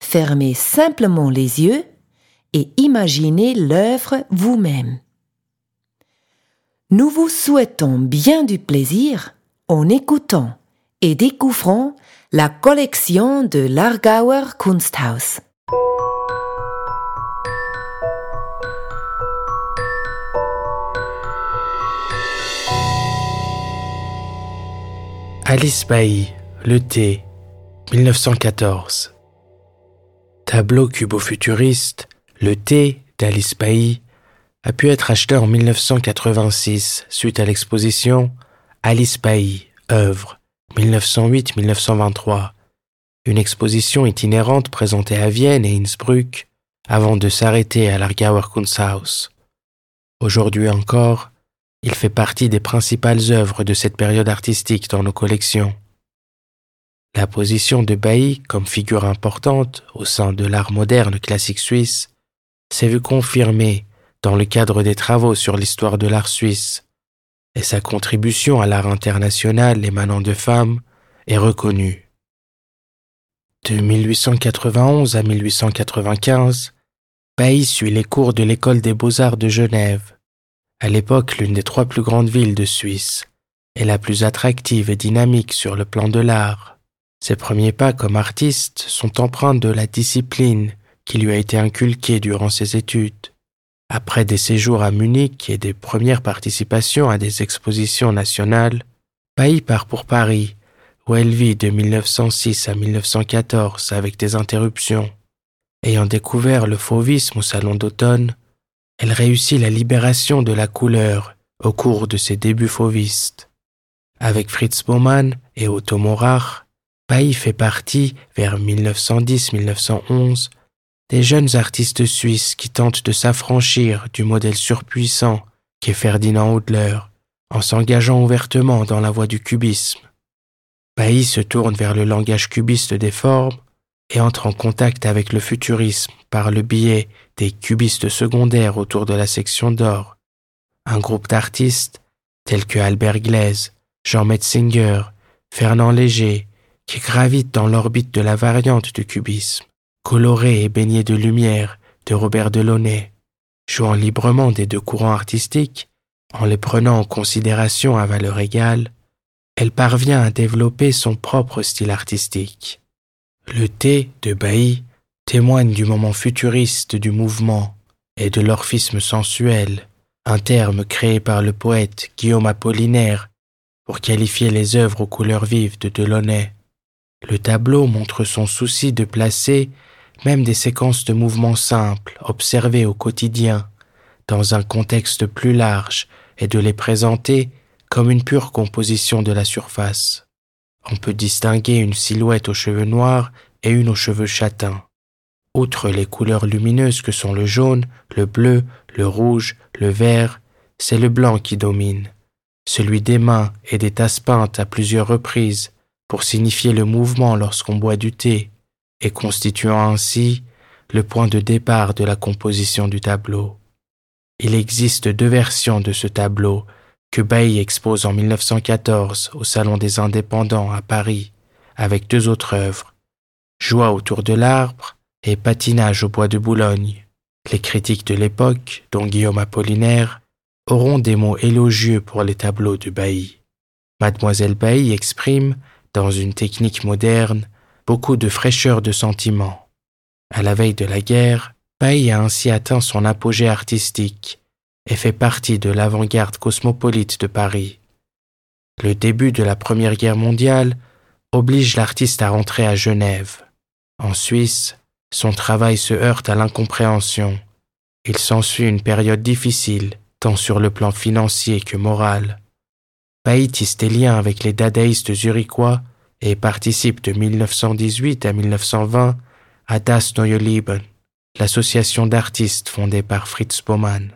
fermez simplement les yeux et imaginez l'œuvre vous-même. Nous vous souhaitons bien du plaisir en écoutant et découvrant la collection de l'Argauer Kunsthaus. Alice Bailly, Le Thé, 1914. Tableau cubo-futuriste, Le Thé d'Alice Bailly a pu être acheté en 1986 suite à l'exposition Alice Bailly, œuvre, 1908-1923, une exposition itinérante présentée à Vienne et Innsbruck avant de s'arrêter à l'Argauer Kunsthaus. Aujourd'hui encore, il fait partie des principales œuvres de cette période artistique dans nos collections. La position de Bailly comme figure importante au sein de l'art moderne classique suisse s'est vue confirmée dans le cadre des travaux sur l'histoire de l'art suisse, et sa contribution à l'art international émanant de femmes est reconnue. De 1891 à 1895, Bailly suit les cours de l'école des beaux-arts de Genève à l'époque l'une des trois plus grandes villes de Suisse, et la plus attractive et dynamique sur le plan de l'art. Ses premiers pas comme artiste sont empreints de la discipline qui lui a été inculquée durant ses études. Après des séjours à Munich et des premières participations à des expositions nationales, Pailly part pour Paris, où elle vit de 1906 à 1914 avec des interruptions. Ayant découvert le fauvisme au salon d'automne, elle réussit la libération de la couleur au cours de ses débuts fauvistes. Avec Fritz Baumann et Otto Morach, Pailly fait partie, vers 1910-1911, des jeunes artistes suisses qui tentent de s'affranchir du modèle surpuissant qu'est Ferdinand Hodler, en s'engageant ouvertement dans la voie du cubisme. Pailly se tourne vers le langage cubiste des formes et entre en contact avec le futurisme par le biais des cubistes secondaires autour de la section d'or, un groupe d'artistes tels que Albert Glaise, Jean Metzinger, Fernand Léger, qui gravitent dans l'orbite de la variante du cubisme, coloré et baigné de lumière de Robert Delaunay, jouant librement des deux courants artistiques, en les prenant en considération à valeur égale, elle parvient à développer son propre style artistique. Le thé de Bailly témoigne du moment futuriste du mouvement et de l'orphisme sensuel, un terme créé par le poète Guillaume Apollinaire pour qualifier les œuvres aux couleurs vives de Delaunay. Le tableau montre son souci de placer même des séquences de mouvements simples observées au quotidien dans un contexte plus large et de les présenter comme une pure composition de la surface on peut distinguer une silhouette aux cheveux noirs et une aux cheveux châtains. Outre les couleurs lumineuses que sont le jaune, le bleu, le rouge, le vert, c'est le blanc qui domine, celui des mains et des tasses peintes à plusieurs reprises pour signifier le mouvement lorsqu'on boit du thé, et constituant ainsi le point de départ de la composition du tableau. Il existe deux versions de ce tableau que Bailly expose en 1914 au Salon des Indépendants à Paris avec deux autres œuvres, Joie autour de l'arbre et Patinage au bois de Boulogne. Les critiques de l'époque, dont Guillaume Apollinaire, auront des mots élogieux pour les tableaux de Bailly. Mademoiselle Bailly exprime, dans une technique moderne, beaucoup de fraîcheur de sentiment. À la veille de la guerre, Bailly a ainsi atteint son apogée artistique et fait partie de l'avant-garde cosmopolite de Paris. Le début de la Première Guerre mondiale oblige l'artiste à rentrer à Genève. En Suisse, son travail se heurte à l'incompréhension. Il s'ensuit une période difficile, tant sur le plan financier que moral. Bailly tisse des liens avec les dadaïstes zurichois et participe de 1918 à 1920 à Das Neue Leben, l'association d'artistes fondée par Fritz Baumann.